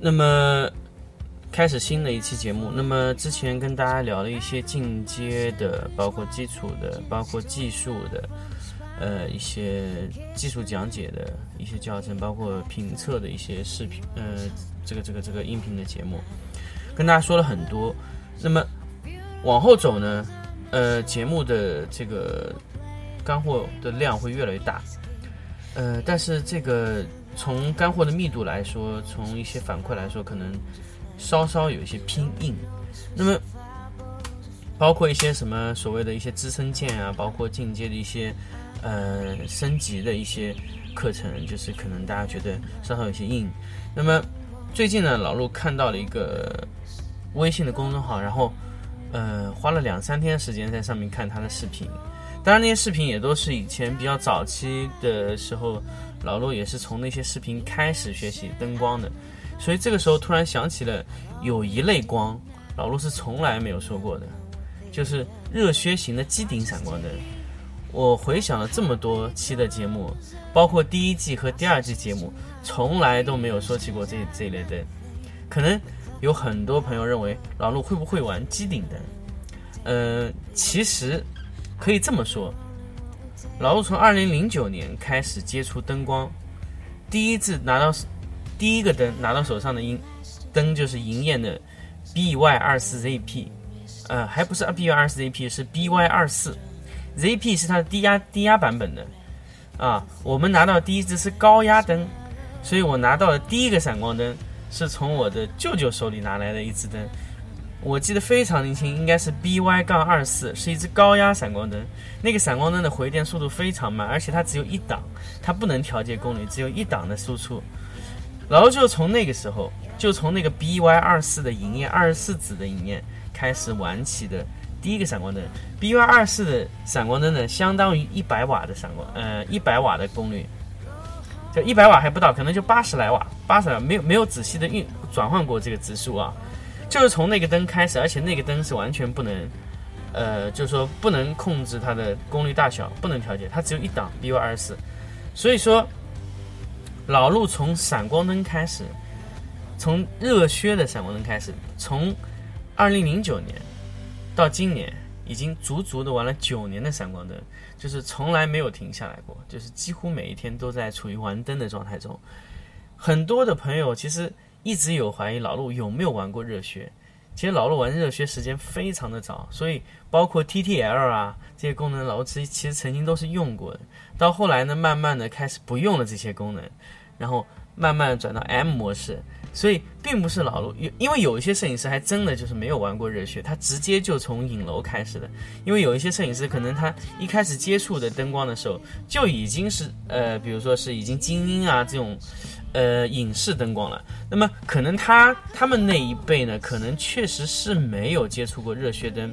那么开始新的一期节目。那么之前跟大家聊了一些进阶的，包括基础的，包括技术的，呃，一些技术讲解的一些教程，包括评测的一些视频，呃，这个这个这个音频的节目，跟大家说了很多。那么往后走呢，呃，节目的这个干货的量会越来越大，呃，但是这个从干货的密度来说，从一些反馈来说，可能稍稍有一些偏硬。那么，包括一些什么所谓的一些支撑件啊，包括进阶的一些呃升级的一些课程，就是可能大家觉得稍稍有些硬。那么最近呢，老陆看到了一个微信的公众号，然后呃花了两三天时间在上面看他的视频。当然，那些视频也都是以前比较早期的时候，老陆也是从那些视频开始学习灯光的，所以这个时候突然想起了有一类光，老陆是从来没有说过的，就是热靴型的机顶闪光灯。我回想了这么多期的节目，包括第一季和第二季节目，从来都没有说起过这这类灯。可能有很多朋友认为老陆会不会玩机顶灯？呃，其实可以这么说，老陆从二零零九年开始接触灯光，第一次拿到第一个灯拿到手上的银灯就是银燕的 BY 二四 ZP，呃，还不是 BY 二四 ZP，是 BY 二四 ZP 是它的低压低压版本的啊。我们拿到第一支是高压灯，所以我拿到的第一个闪光灯是从我的舅舅手里拿来的一支灯。我记得非常年轻，应该是 BY 杠二四，是一只高压闪光灯。那个闪光灯的回电速度非常慢，而且它只有一档，它不能调节功率，只有一档的输出。然后就从那个时候，就从那个 BY 二四的银焰二十四子的银焰开始玩起的第一个闪光灯。BY 二四的闪光灯呢，相当于一百瓦的闪光，呃，一百瓦的功率，就一百瓦还不到，可能就八十来瓦，八十来瓦，没有没有仔细的运转换过这个指数啊。就是从那个灯开始，而且那个灯是完全不能，呃，就是说不能控制它的功率大小，不能调节，它只有一档 BY 二十四。所以说，老陆从闪光灯开始，从热靴的闪光灯开始，从二零零九年到今年，已经足足的玩了九年的闪光灯，就是从来没有停下来过，就是几乎每一天都在处于玩灯的状态中。很多的朋友其实。一直有怀疑老陆有没有玩过热血，其实老陆玩热血时间非常的早，所以包括 TTL 啊这些功能，老陆其实曾经都是用过的。到后来呢，慢慢的开始不用了这些功能，然后慢慢转到 M 模式。所以并不是老陆有，因为有一些摄影师还真的就是没有玩过热血，他直接就从影楼开始的。因为有一些摄影师可能他一开始接触的灯光的时候就已经是呃，比如说是已经精英啊这种。呃，影视灯光了。那么可能他他们那一辈呢，可能确实是没有接触过热靴灯，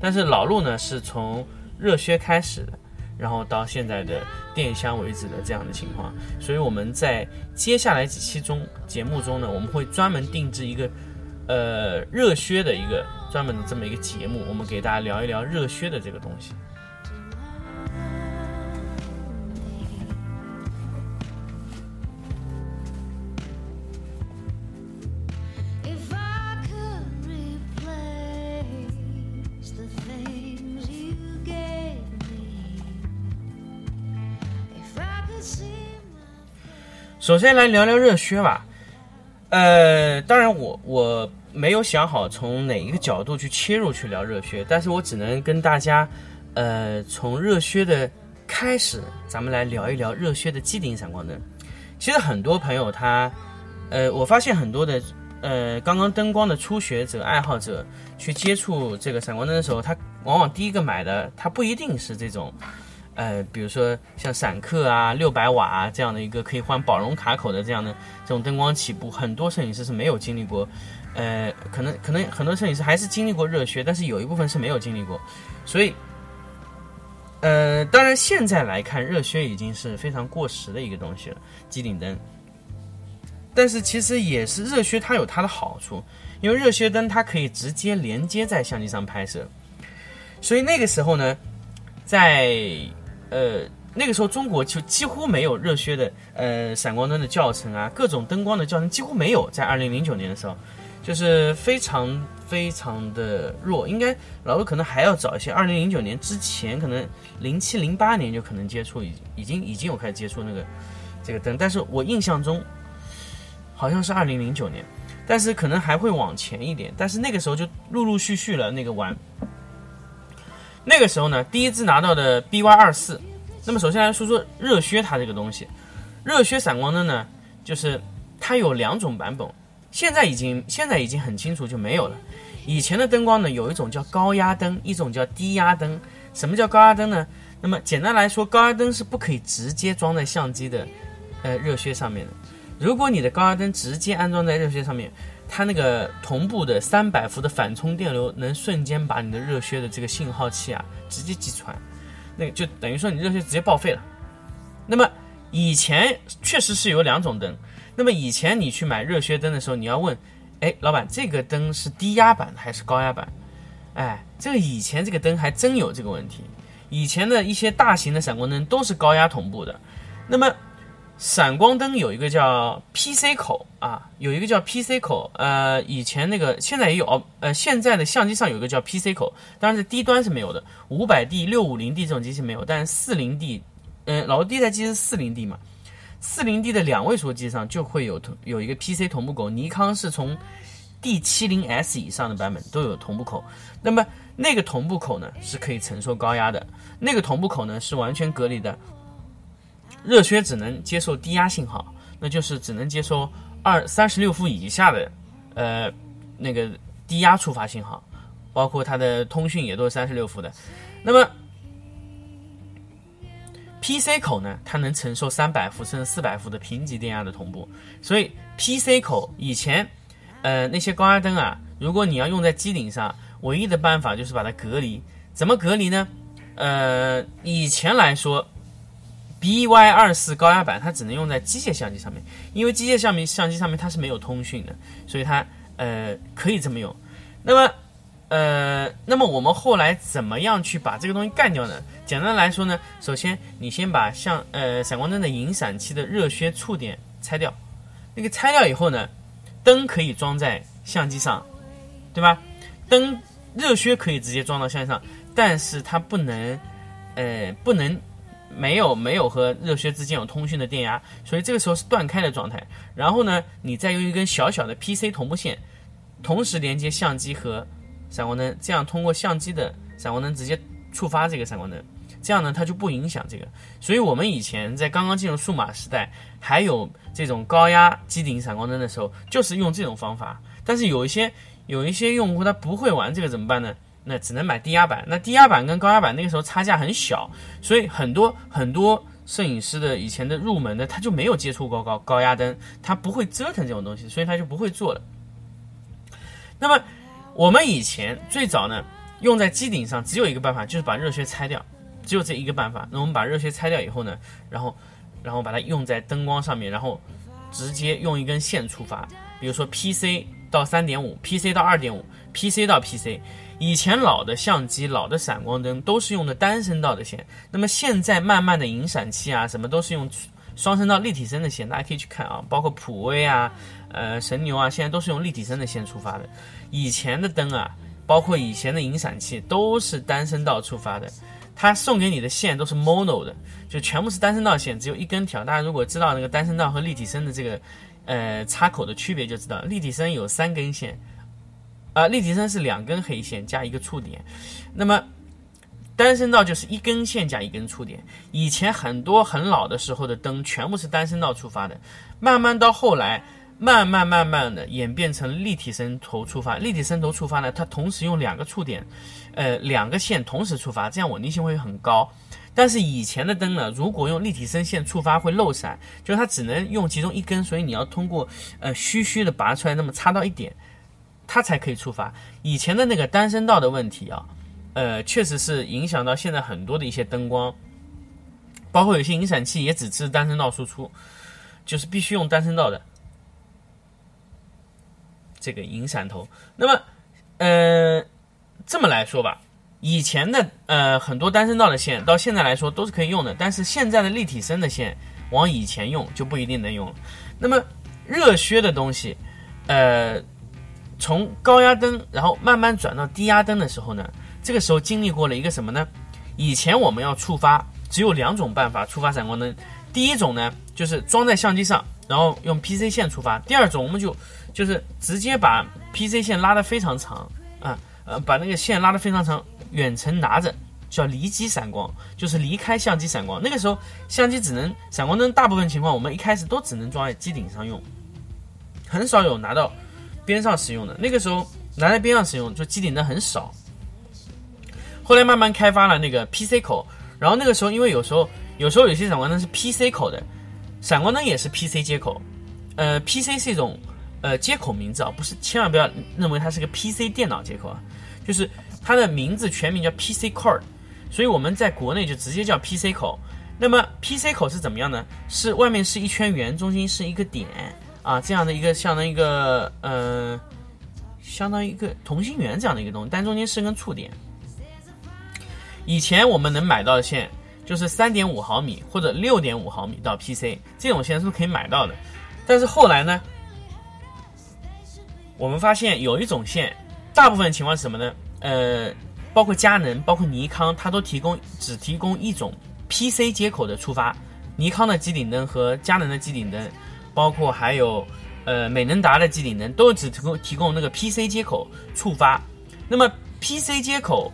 但是老陆呢是从热靴开始的，然后到现在的电箱为止的这样的情况。所以我们在接下来几期中节目中呢，我们会专门定制一个呃热靴的一个专门的这么一个节目，我们给大家聊一聊热靴的这个东西。首先来聊聊热靴吧。呃，当然我我没有想好从哪一个角度去切入去聊热靴，但是我只能跟大家，呃，从热靴的开始，咱们来聊一聊热靴的机顶闪光灯。其实很多朋友他，呃，我发现很多的，呃，刚刚灯光的初学者、爱好者去接触这个闪光灯的时候，他往往第一个买的，他不一定是这种。呃，比如说像闪客啊、六百瓦啊这样的一个可以换宝龙卡口的这样的这种灯光起步，很多摄影师是没有经历过，呃，可能可能很多摄影师还是经历过热靴，但是有一部分是没有经历过，所以，呃，当然现在来看，热靴已经是非常过时的一个东西了，机顶灯。但是其实也是热靴，它有它的好处，因为热靴灯它可以直接连接在相机上拍摄，所以那个时候呢，在呃那个时候中国就几乎没有热靴的呃闪光灯的教程啊，各种灯光的教程几乎没有，在二零零九年的时候，就是非常非常的弱，应该老陆可能还要早一些，二零零九年之前可能零七零八年就可能接触已已经已经有开始接触那个这个灯，但是我印象中。好像是二零零九年，但是可能还会往前一点。但是那个时候就陆陆续续了那个玩。那个时候呢，第一支拿到的 BY 二四。那么首先来说说热靴它这个东西，热靴闪光灯呢，就是它有两种版本，现在已经现在已经很清楚就没有了。以前的灯光呢，有一种叫高压灯，一种叫低压灯。什么叫高压灯呢？那么简单来说，高压灯是不可以直接装在相机的呃热靴上面的。如果你的高压灯直接安装在热靴上面，它那个同步的三百伏的反充电流能瞬间把你的热靴的这个信号器啊直接击穿，那个就等于说你热靴直接报废了。那么以前确实是有两种灯，那么以前你去买热靴灯的时候，你要问，哎，老板这个灯是低压版还是高压版？哎，这个以前这个灯还真有这个问题。以前的一些大型的闪光灯都是高压同步的，那么。闪光灯有一个叫 PC 口啊，有一个叫 PC 口，呃，以前那个现在也有，呃，现在的相机上有一个叫 PC 口，当然是低端是没有的，五百 D、六五零 D 这种机器没有，但是四零 D，嗯，老第一台机是四零 D 嘛，四零 D 的两位数机上就会有同有一个 PC 同步口，尼康是从 D 七零 S 以上的版本都有同步口，那么那个同步口呢是可以承受高压的，那个同步口呢是完全隔离的。热靴只能接受低压信号，那就是只能接收二三十六伏以下的，呃，那个低压触发信号，包括它的通讯也都是三十六伏的。那么 PC 口呢，它能承受三百伏甚至四百伏的平级电压的同步。所以 PC 口以前，呃，那些高压灯啊，如果你要用在机顶上，唯一的办法就是把它隔离。怎么隔离呢？呃，以前来说。BY 二四高压版它只能用在机械相机上面，因为机械相机相机上面它是没有通讯的，所以它呃可以这么用。那么呃，那么我们后来怎么样去把这个东西干掉呢？简单来说呢，首先你先把像呃闪光灯的引闪器的热靴触点拆掉，那个拆掉以后呢，灯可以装在相机上，对吧？灯热靴可以直接装到相机上，但是它不能呃不能。没有没有和热靴之间有通讯的电压，所以这个时候是断开的状态。然后呢，你再用一根小小的 PC 同步线，同时连接相机和闪光灯，这样通过相机的闪光灯直接触发这个闪光灯，这样呢它就不影响这个。所以我们以前在刚刚进入数码时代，还有这种高压机顶闪光灯的时候，就是用这种方法。但是有一些有一些用户他不会玩这个怎么办呢？那只能买低压板，那低压板跟高压板那个时候差价很小，所以很多很多摄影师的以前的入门的他就没有接触过高高压灯，他不会折腾这种东西，所以他就不会做了。那么我们以前最早呢，用在机顶上只有一个办法，就是把热靴拆掉，只有这一个办法。那我们把热靴拆掉以后呢，然后然后把它用在灯光上面，然后直接用一根线触发，比如说 PC 到三点五，PC 到二点五，PC 到 PC。以前老的相机、老的闪光灯都是用的单声道的线，那么现在慢慢的引闪器啊，什么都是用双声道立体声的线，大家可以去看啊，包括普威啊、呃神牛啊，现在都是用立体声的线出发的。以前的灯啊，包括以前的引闪器都是单声道出发的，它送给你的线都是 mono 的，就全部是单声道线，只有一根条。大家如果知道那个单声道和立体声的这个呃插口的区别，就知道立体声有三根线。啊，立体声是两根黑线加一个触点，那么单声道就是一根线加一根触点。以前很多很老的时候的灯全部是单声道触发的，慢慢到后来，慢慢慢慢的演变成立体声头触发。立体声头触发呢，它同时用两个触点，呃，两个线同时触发，这样稳定性会很高。但是以前的灯呢，如果用立体声线触发会漏闪，就是它只能用其中一根，所以你要通过呃虚虚的拔出来，那么插到一点，它才可以触发。以前的那个单声道的问题啊，呃，确实是影响到现在很多的一些灯光，包括有些引闪器也只支持单声道输出，就是必须用单声道的这个引闪头。那么，呃，这么来说吧。以前的呃很多单声道的线，到现在来说都是可以用的，但是现在的立体声的线往以前用就不一定能用了。那么热靴的东西，呃，从高压灯然后慢慢转到低压灯的时候呢，这个时候经历过了一个什么呢？以前我们要触发只有两种办法触发闪光灯，第一种呢就是装在相机上，然后用 PC 线触发；第二种我们就就是直接把 PC 线拉得非常长啊，呃，把那个线拉得非常长。远程拿着叫离机闪光，就是离开相机闪光。那个时候相机只能闪光灯，大部分情况我们一开始都只能装在机顶上用，很少有拿到边上使用的。那个时候拿在边上使用，就机顶灯很少。后来慢慢开发了那个 PC 口，然后那个时候因为有时候有时候有些闪光灯是 PC 口的，闪光灯也是 PC 接口。呃，PC 是一种呃接口名字啊，不是千万不要认为它是个 PC 电脑接口啊，就是。它的名字全名叫 PC Cord，所以我们在国内就直接叫 PC 口。那么 PC 口是怎么样呢？是外面是一圈圆，中心是一个点啊，这样的一个相当于一个呃，相当于一个同心圆这样的一个东西，但中间是根触点。以前我们能买到的线就是三点五毫米或者六点五毫米到 PC 这种线是可以买到的，但是后来呢，我们发现有一种线，大部分情况是什么呢？呃，包括佳能、包括尼康，它都提供只提供一种 PC 接口的触发。尼康的机顶灯和佳能的机顶灯，包括还有呃美能达的机顶灯，都只提供提供那个 PC 接口触发。那么 PC 接口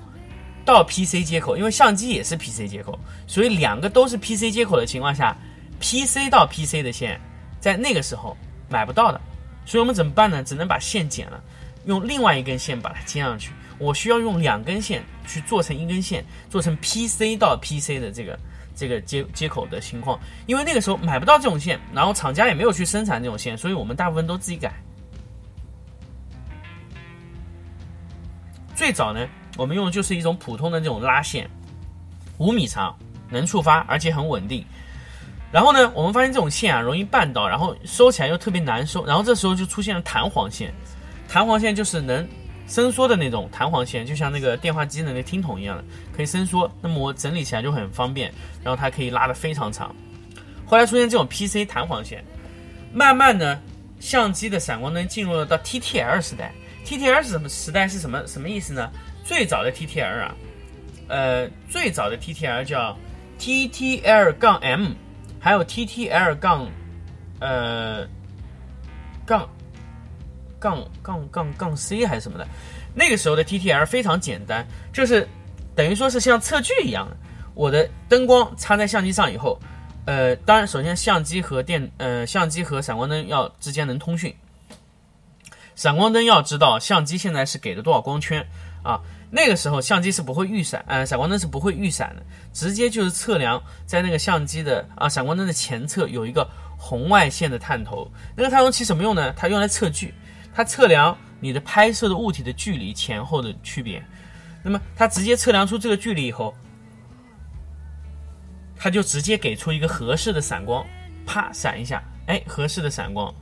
到 PC 接口，因为相机也是 PC 接口，所以两个都是 PC 接口的情况下，PC 到 PC 的线在那个时候买不到的。所以我们怎么办呢？只能把线剪了，用另外一根线把它接上去。我需要用两根线去做成一根线，做成 PC 到 PC 的这个这个接接口的情况，因为那个时候买不到这种线，然后厂家也没有去生产这种线，所以我们大部分都自己改。最早呢，我们用的就是一种普通的这种拉线，五米长，能触发，而且很稳定。然后呢，我们发现这种线啊容易绊倒，然后收起来又特别难收，然后这时候就出现了弹簧线，弹簧线就是能。伸缩的那种弹簧线，就像那个电话机的那听筒一样的，可以伸缩。那么我整理起来就很方便，然后它可以拉得非常长。后来出现这种 PC 弹簧线，慢慢的，相机的闪光灯进入了到 TTL 时代。TTL 是什么时代？是什么什么意思呢？最早的 TTL 啊，呃，最早的 TTL 叫 TTL 杠 M，还有 TTL 杠呃杠。杠杠杠杠 C 还是什么的，那个时候的 TTL 非常简单，就是等于说是像测距一样的。我的灯光插在相机上以后，呃，当然首先相机和电呃相机和闪光灯要之间能通讯，闪光灯要知道相机现在是给了多少光圈啊。那个时候相机是不会预闪，呃，闪光灯是不会预闪的，直接就是测量在那个相机的啊闪光灯的前侧有一个红外线的探头，那个探头起什么用呢？它用来测距。它测量你的拍摄的物体的距离前后的区别，那么它直接测量出这个距离以后，它就直接给出一个合适的闪光，啪闪一下，哎，合适的闪光，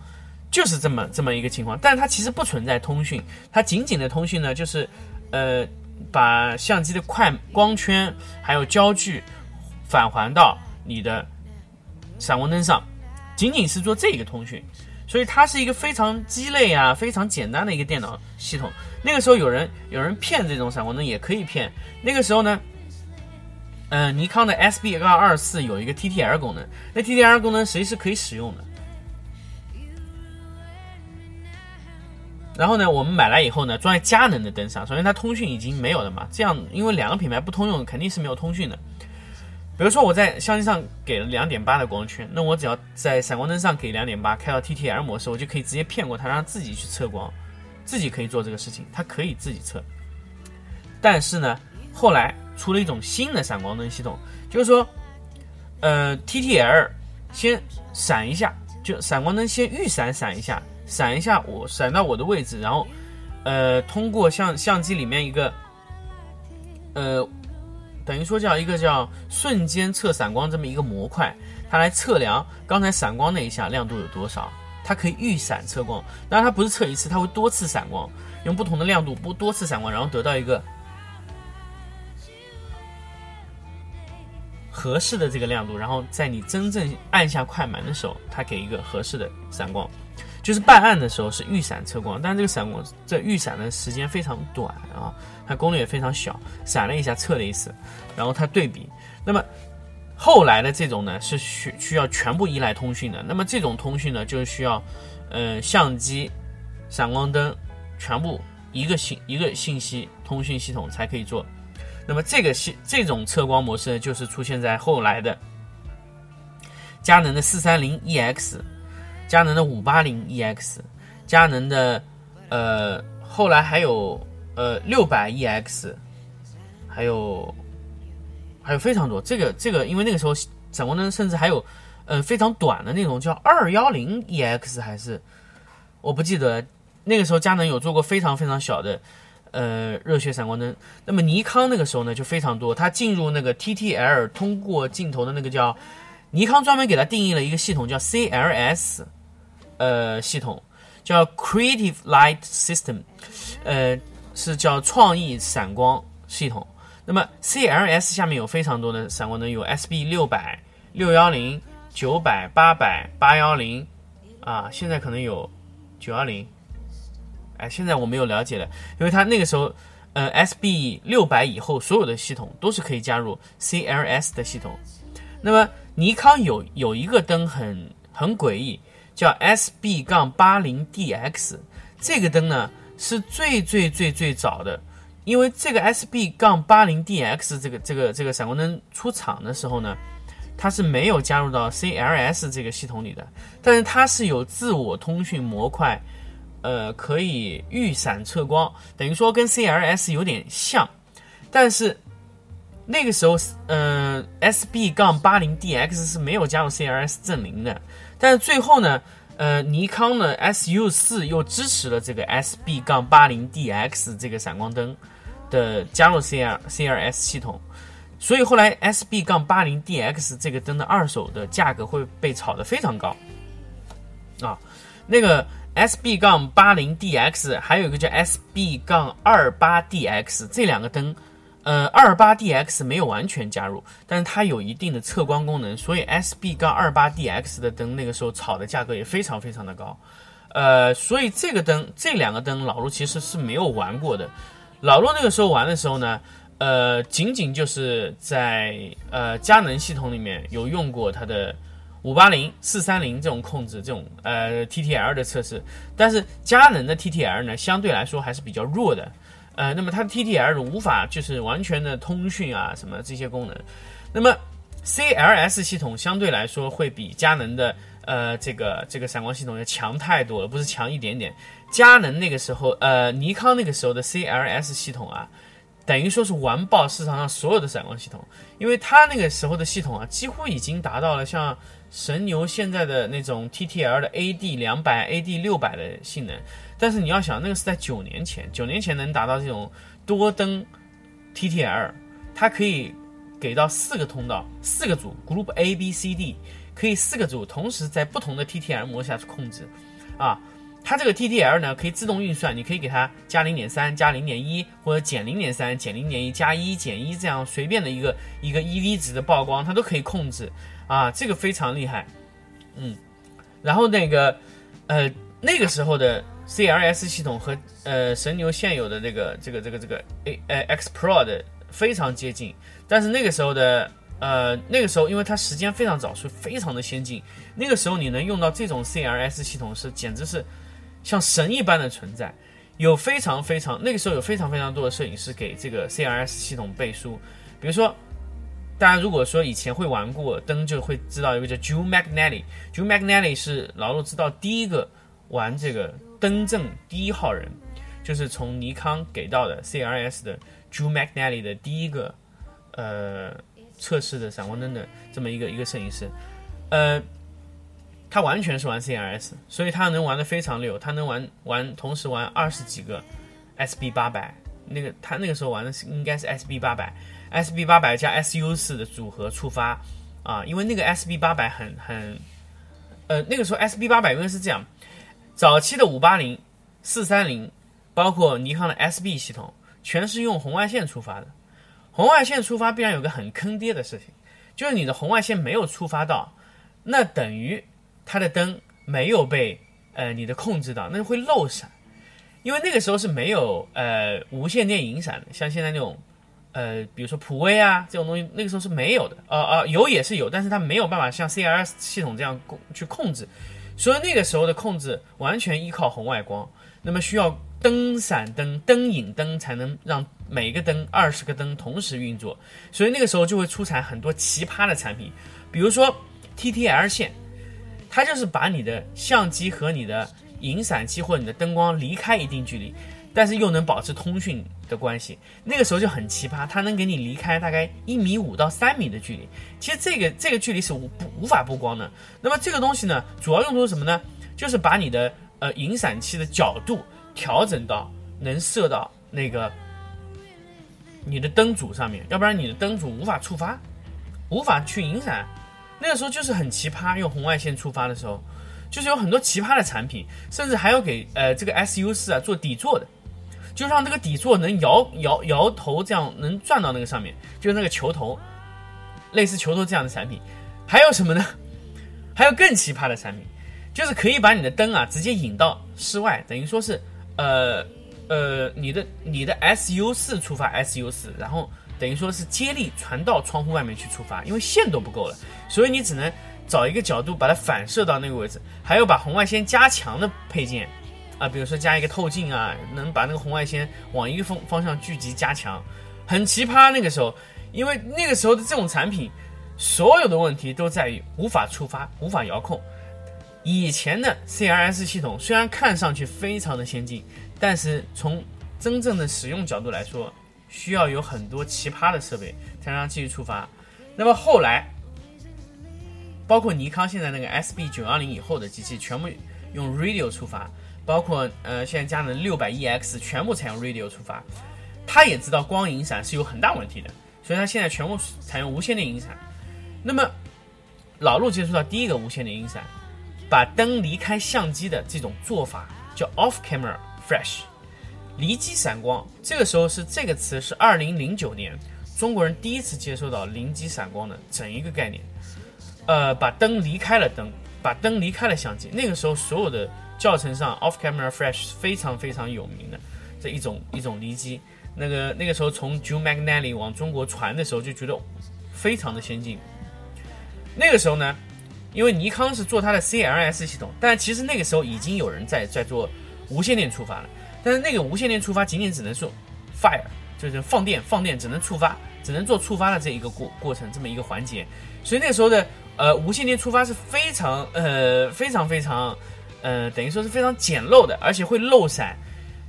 就是这么这么一个情况。但是它其实不存在通讯，它仅仅的通讯呢，就是呃把相机的快光圈还有焦距返还到你的闪光灯上，仅仅是做这个通讯。所以它是一个非常鸡肋啊，非常简单的一个电脑系统。那个时候有人有人骗这种闪光灯也可以骗。那个时候呢，嗯，尼康的 SB 二二四有一个 TTL 功能，那 TTL 功能谁是可以使用的。然后呢，我们买来以后呢，装在佳能的灯上。首先它通讯已经没有了嘛，这样因为两个品牌不通用，肯定是没有通讯的。比如说我在相机上给了两点八的光圈，那我只要在闪光灯上给两点八，开到 TTL 模式，我就可以直接骗过它，让它自己去测光，自己可以做这个事情，它可以自己测。但是呢，后来出了一种新的闪光灯系统，就是说，呃，TTL 先闪一下，就闪光灯先预闪闪一下，闪一下我闪到我的位置，然后，呃，通过相相机里面一个，呃。等于说叫一个叫瞬间测闪光这么一个模块，它来测量刚才闪光那一下亮度有多少，它可以预闪测光。当然它不是测一次，它会多次闪光，用不同的亮度不多次闪光，然后得到一个合适的这个亮度，然后在你真正按下快门的时候，它给一个合适的闪光。就是办案的时候是预闪测光，但是这个闪光这预闪的时间非常短啊，它功率也非常小，闪了一下测了一次，然后它对比。那么后来的这种呢是需需要全部依赖通讯的，那么这种通讯呢就是需要，呃相机、闪光灯全部一个信一个信息通讯系统才可以做。那么这个系这种测光模式就是出现在后来的佳能的四三零 EX。佳能的五八零 EX，佳能的，呃，后来还有呃六百 EX，还有还有非常多。这个这个，因为那个时候闪光灯甚至还有，呃，非常短的那种叫二幺零 EX 还是我不记得。那个时候佳能有做过非常非常小的呃热血闪光灯。那么尼康那个时候呢就非常多，它进入那个 TTL 通过镜头的那个叫尼康专门给它定义了一个系统叫 CLS。呃，系统叫 Creative Light System，呃，是叫创意闪光系统。那么 CLS 下面有非常多的闪光灯，有 SB 六百、六幺零、九百、八百、八幺零，啊，现在可能有九幺零。哎，现在我没有了解了，因为它那个时候，呃，SB 六百以后所有的系统都是可以加入 CLS 的系统。那么尼康有有一个灯很很诡异。叫 SB 杠八零 DX 这个灯呢是最最最最早的，因为这个 SB 杠八零 DX 这个这个这个闪光灯出厂的时候呢，它是没有加入到 CLS 这个系统里的，但是它是有自我通讯模块，呃，可以预闪测光，等于说跟 CLS 有点像，但是那个时候，呃，SB 杠八零 DX 是没有加入 CLS 阵营的。但是最后呢，呃，尼康呢 SU 四又支持了这个 SB 杠八零 DX 这个闪光灯的加入 CL CLS 系统，所以后来 SB 杠八零 DX 这个灯的二手的价格会被炒得非常高啊。那个 SB 杠八零 DX 还有一个叫 SB 杠二八 DX 这两个灯。呃，二八 DX 没有完全加入，但是它有一定的测光功能，所以 SB 杠二八 DX 的灯那个时候炒的价格也非常非常的高。呃，所以这个灯这两个灯老陆其实是没有玩过的。老陆那个时候玩的时候呢，呃，仅仅就是在呃佳能系统里面有用过它的五八零、四三零这种控制这种呃 TTL 的测试，但是佳能的 TTL 呢相对来说还是比较弱的。呃，那么它的 TTL 无法就是完全的通讯啊，什么这些功能。那么 CLS 系统相对来说会比佳能的呃这个这个闪光系统要强太多了，不是强一点点。佳能那个时候，呃，尼康那个时候的 CLS 系统啊，等于说是完爆市场上所有的闪光系统，因为它那个时候的系统啊，几乎已经达到了像神牛现在的那种 TTL 的 AD 两百、AD 六百的性能。但是你要想，那个是在九年前，九年前能达到这种多灯 TTL，它可以给到四个通道，四个组 Group A B C D，可以四个组同时在不同的 TTL 模下去控制，啊，它这个 TTL 呢可以自动运算，你可以给它加零点三、加零点一，或者减零点三、减零点一、加一、减一，这样随便的一个一个 EV 值的曝光，它都可以控制，啊，这个非常厉害，嗯，然后那个呃那个时候的。CLS 系统和呃神牛现有的这个这个这个这个 A 呃 X Pro 的非常接近，但是那个时候的呃那个时候，因为它时间非常早，所以非常的先进。那个时候你能用到这种 CLS 系统是简直是像神一般的存在。有非常非常那个时候有非常非常多的摄影师给这个 CLS 系统背书，比如说大家如果说以前会玩过灯，就会知道一个叫 Joe McNally。Joe McNally 是老陆知道第一个玩这个灯正第一号人，就是从尼康给到的 CRS 的 Joe McNally 的第一个呃测试的闪光灯的这么一个一个摄影师，呃，他完全是玩 CRS，所以他能玩的非常溜，他能玩玩同时玩二十几个 SB 八百，那个他那个时候玩的是应该是 SB 八百。SB 八百加 SU 四的组合触发啊，因为那个 SB 八百很很，呃，那个时候 SB 八百因为是这样，早期的五八零、四三零，包括尼康的 SB 系统，全是用红外线触发的。红外线触发必然有个很坑爹的事情，就是你的红外线没有触发到，那等于它的灯没有被呃你的控制到，那会漏闪。因为那个时候是没有呃无线电引闪的，像现在那种。呃，比如说普威啊这种东西，那个时候是没有的，呃呃，有也是有，但是它没有办法像 CRS 系统这样控去控制，所以那个时候的控制完全依靠红外光，那么需要灯闪灯、灯影灯才能让每一个灯二十个灯同时运作，所以那个时候就会出产很多奇葩的产品，比如说 TTL 线，它就是把你的相机和你的引闪器或者你的灯光离开一定距离。但是又能保持通讯的关系，那个时候就很奇葩，它能给你离开大概一米五到三米的距离。其实这个这个距离是无不无法曝光的。那么这个东西呢，主要用途是什么呢？就是把你的呃引闪器的角度调整到能射到那个你的灯组上面，要不然你的灯组无法触发，无法去引闪。那个时候就是很奇葩，用红外线触发的时候，就是有很多奇葩的产品，甚至还有给呃这个 SU 四啊做底座的。就让这个底座能摇摇摇头，这样能转到那个上面，就是那个球头，类似球头这样的产品。还有什么呢？还有更奇葩的产品，就是可以把你的灯啊直接引到室外，等于说是呃呃你的你的 SU 四触发 SU 四，然后等于说是接力传到窗户外面去触发，因为线都不够了，所以你只能找一个角度把它反射到那个位置，还有把红外线加强的配件。啊，比如说加一个透镜啊，能把那个红外线往一个方方向聚集加强，很奇葩。那个时候，因为那个时候的这种产品，所有的问题都在于无法触发、无法遥控。以前的 CRS 系统虽然看上去非常的先进，但是从真正的使用角度来说，需要有很多奇葩的设备才能让继续触发。那么后来，包括尼康现在那个 SB 九幺零以后的机器，全部用 Radio 触发。包括呃，现在佳能六百 EX 全部采用 Radio 触发，他也知道光影闪是有很大问题的，所以他现在全部采用无线电引闪。那么老陆接触到第一个无线电引闪，把灯离开相机的这种做法叫 Off Camera Flash，离机闪光。这个时候是这个词是二零零九年中国人第一次接收到零机闪光的整一个概念，呃，把灯离开了灯，把灯离开了相机。那个时候所有的。教程上，Off Camera Flash 是非常非常有名的这一种一种离机。那个那个时候从 Joe McNally 往中国传的时候，就觉得非常的先进。那个时候呢，因为尼康是做它的 CLS 系统，但其实那个时候已经有人在在做无线电触发了。但是那个无线电触发仅仅只能说 fire，就是放电放电，只能触发，只能做触发的这一个过过程这么一个环节。所以那个时候的呃无线电触发是非常呃非常非常。呃，等于说是非常简陋的，而且会漏闪。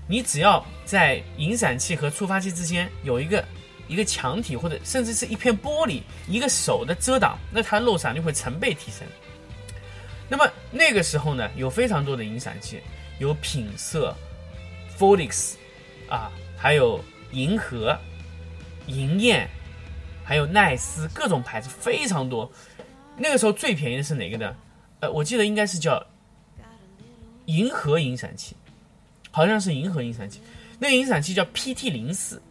你只要在引闪器和触发器之间有一个一个墙体，或者甚至是一片玻璃，一个手的遮挡，那它漏闪就会成倍提升。那么那个时候呢，有非常多的引闪器，有品色、Folix 啊，还有银河、银燕，还有奈斯，各种牌子非常多。那个时候最便宜的是哪个呢？呃，我记得应该是叫。银河引闪器，好像是银河引闪器。那个引闪器叫 PT 零四，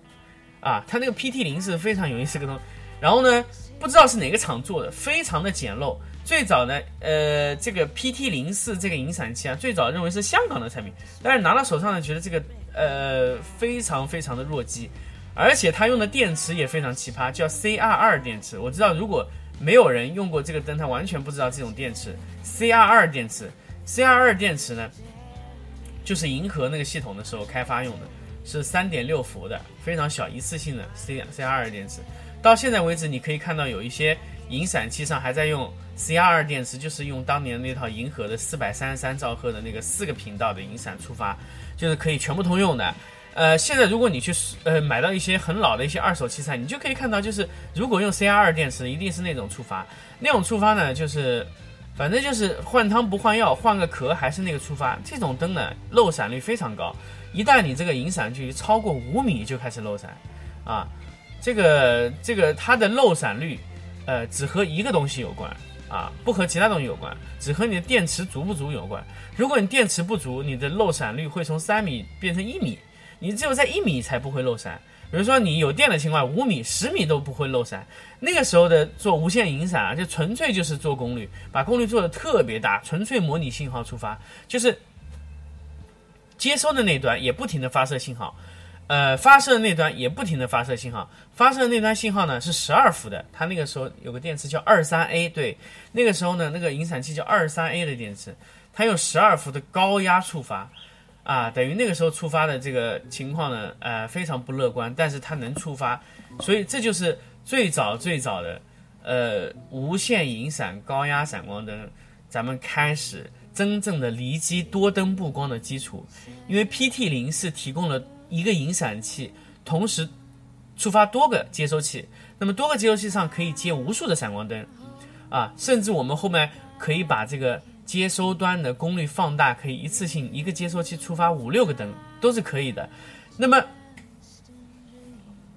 啊，它那个 PT 零四非常有意思个东。然后呢，不知道是哪个厂做的，非常的简陋。最早呢，呃，这个 PT 零四这个引闪器啊，最早认为是香港的产品，但是拿到手上呢，觉得这个呃非常非常的弱鸡，而且它用的电池也非常奇葩，叫 CR 二电池。我知道如果没有人用过这个灯，他完全不知道这种电池 CR 二电池。C R 二电池呢，就是银河那个系统的时候开发用的，是三点六伏的，非常小一次性的 C C R 二电池。到现在为止，你可以看到有一些引闪器上还在用 CR 电池，就是用当年那套银河的四百三十三兆赫的那个四个频道的引闪触发，就是可以全部通用的。呃，现在如果你去呃买到一些很老的一些二手器材，你就可以看到，就是如果用 CR 电池，一定是那种触发，那种触发呢，就是反正就是换汤不换药，换个壳还是那个出发。这种灯呢，漏闪率非常高，一旦你这个引闪距离超过五米就开始漏闪，啊，这个这个它的漏闪率，呃，只和一个东西有关啊，不和其他东西有关，只和你的电池足不足有关。如果你电池不足，你的漏闪率会从三米变成一米。你只有在一米才不会漏闪，比如说你有电的情况下，五米、十米都不会漏闪。那个时候的做无线引闪啊，就纯粹就是做功率，把功率做的特别大，纯粹模拟信号触发，就是接收的那端也不停的发射信号，呃，发射的那端也不停的发射信号，发射的那端信号呢是十二伏的，它那个时候有个电池叫二三 A，对，那个时候呢那个引闪器叫二三 A 的电池，它有十二伏的高压触发。啊，等于那个时候触发的这个情况呢，呃，非常不乐观，但是它能触发，所以这就是最早最早的，呃，无线引闪高压闪光灯，咱们开始真正的离机多灯布光的基础，因为 PT 零是提供了一个引闪器，同时触发多个接收器，那么多个接收器上可以接无数的闪光灯，啊，甚至我们后面可以把这个。接收端的功率放大，可以一次性一个接收器触发五六个灯，都是可以的。那么，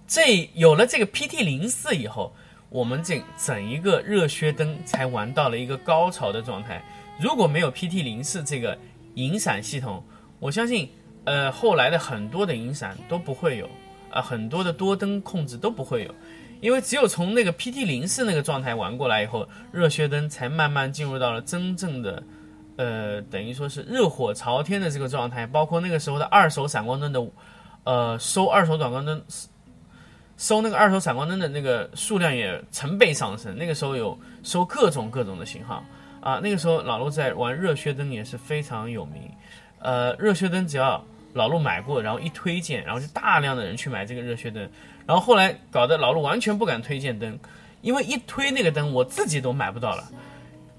这有了这个 PT 零四以后，我们这整一个热靴灯才玩到了一个高潮的状态。如果没有 PT 零四这个引闪系统，我相信，呃，后来的很多的引闪都不会有，啊，很多的多灯控制都不会有。因为只有从那个 PT 零四那个状态玩过来以后，热靴灯才慢慢进入到了真正的，呃，等于说是热火朝天的这个状态。包括那个时候的二手闪光灯的，呃，收二手闪光灯，收那个二手闪光灯的那个数量也成倍上升。那个时候有收各种各种的型号啊。那个时候老陆在玩热靴灯也是非常有名。呃，热靴灯只要老陆买过，然后一推荐，然后就大量的人去买这个热靴灯。然后后来搞得老陆完全不敢推荐灯，因为一推那个灯，我自己都买不到了，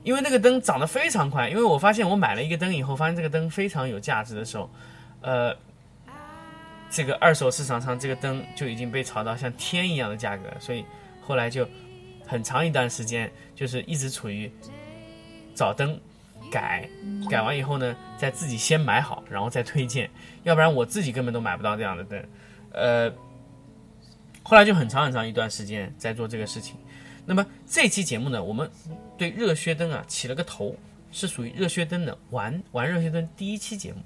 因为那个灯涨得非常快。因为我发现我买了一个灯以后，发现这个灯非常有价值的时候，呃，这个二手市场上这个灯就已经被炒到像天一样的价格，所以后来就很长一段时间就是一直处于找灯改，改完以后呢，再自己先买好，然后再推荐，要不然我自己根本都买不到这样的灯，呃。后来就很长很长一段时间在做这个事情。那么这期节目呢，我们对热靴灯啊起了个头，是属于热靴灯的玩玩热靴灯第一期节目。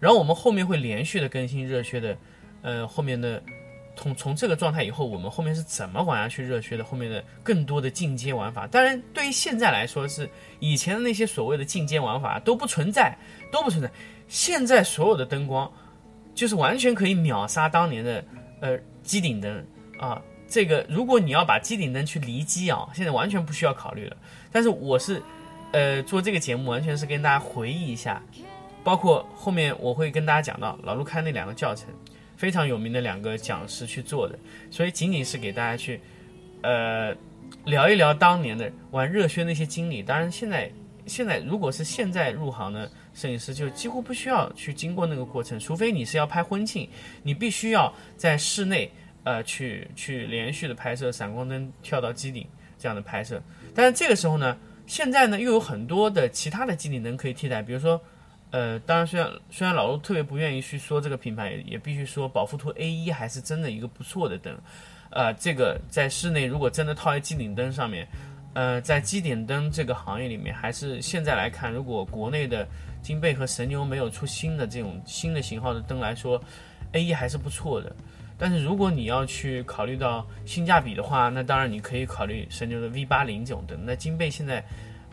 然后我们后面会连续的更新热靴的，呃，后面的从从这个状态以后，我们后面是怎么玩下去热血的后面的更多的进阶玩法。当然，对于现在来说，是以前的那些所谓的进阶玩法都不存在，都不存在。现在所有的灯光就是完全可以秒杀当年的呃机顶灯。啊，这个如果你要把机顶灯去离机啊，现在完全不需要考虑了。但是我是，呃，做这个节目完全是跟大家回忆一下，包括后面我会跟大家讲到老陆开那两个教程，非常有名的两个讲师去做的，所以仅仅是给大家去，呃，聊一聊当年的玩热靴那些经历。当然现在现在如果是现在入行的摄影师，就几乎不需要去经过那个过程，除非你是要拍婚庆，你必须要在室内。呃，去去连续的拍摄闪光灯跳到机顶这样的拍摄，但是这个时候呢，现在呢又有很多的其他的机顶灯可以替代，比如说，呃，当然虽然虽然老陆特别不愿意去说这个品牌，也必须说宝富图 A 一还是真的一个不错的灯，呃，这个在室内如果真的套在机顶灯上面，呃，在机顶灯这个行业里面，还是现在来看，如果国内的金贝和神牛没有出新的这种新的型号的灯来说，A 一还是不错的。但是如果你要去考虑到性价比的话，那当然你可以考虑神牛的 V 八零这种灯。那金贝现在，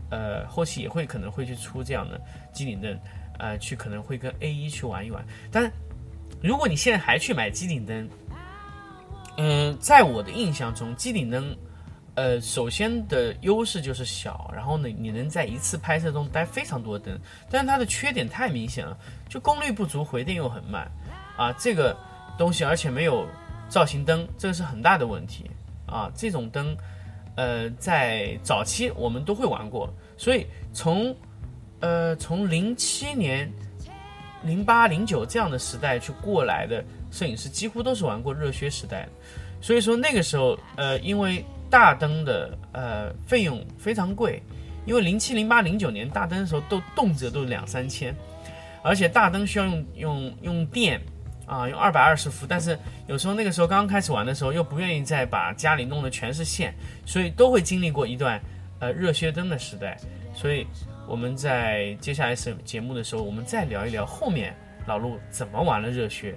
呃，后期也会可能会去出这样的机顶灯，呃，去可能会跟 A 一去玩一玩。但如果你现在还去买机顶灯，嗯，在我的印象中，机顶灯，呃，首先的优势就是小，然后呢，你能在一次拍摄中带非常多灯，但是它的缺点太明显了，就功率不足，回电又很慢，啊，这个。东西，而且没有造型灯，这个是很大的问题。啊，这种灯，呃，在早期我们都会玩过，所以从呃从零七年、零八、零九这样的时代去过来的摄影师，几乎都是玩过热靴时代的。所以说那个时候，呃，因为大灯的呃费用非常贵，因为零七、零八、零九年大灯的时候都动辄都两三千，而且大灯需要用用用电啊，用二百二十伏，但是有时候那个时候刚刚开始玩的时候，又不愿意再把家里弄得全是线，所以都会经历过一段呃热靴灯的时代。所以我们在接下来是节目的时候，我们再聊一聊后面老陆怎么玩了热血。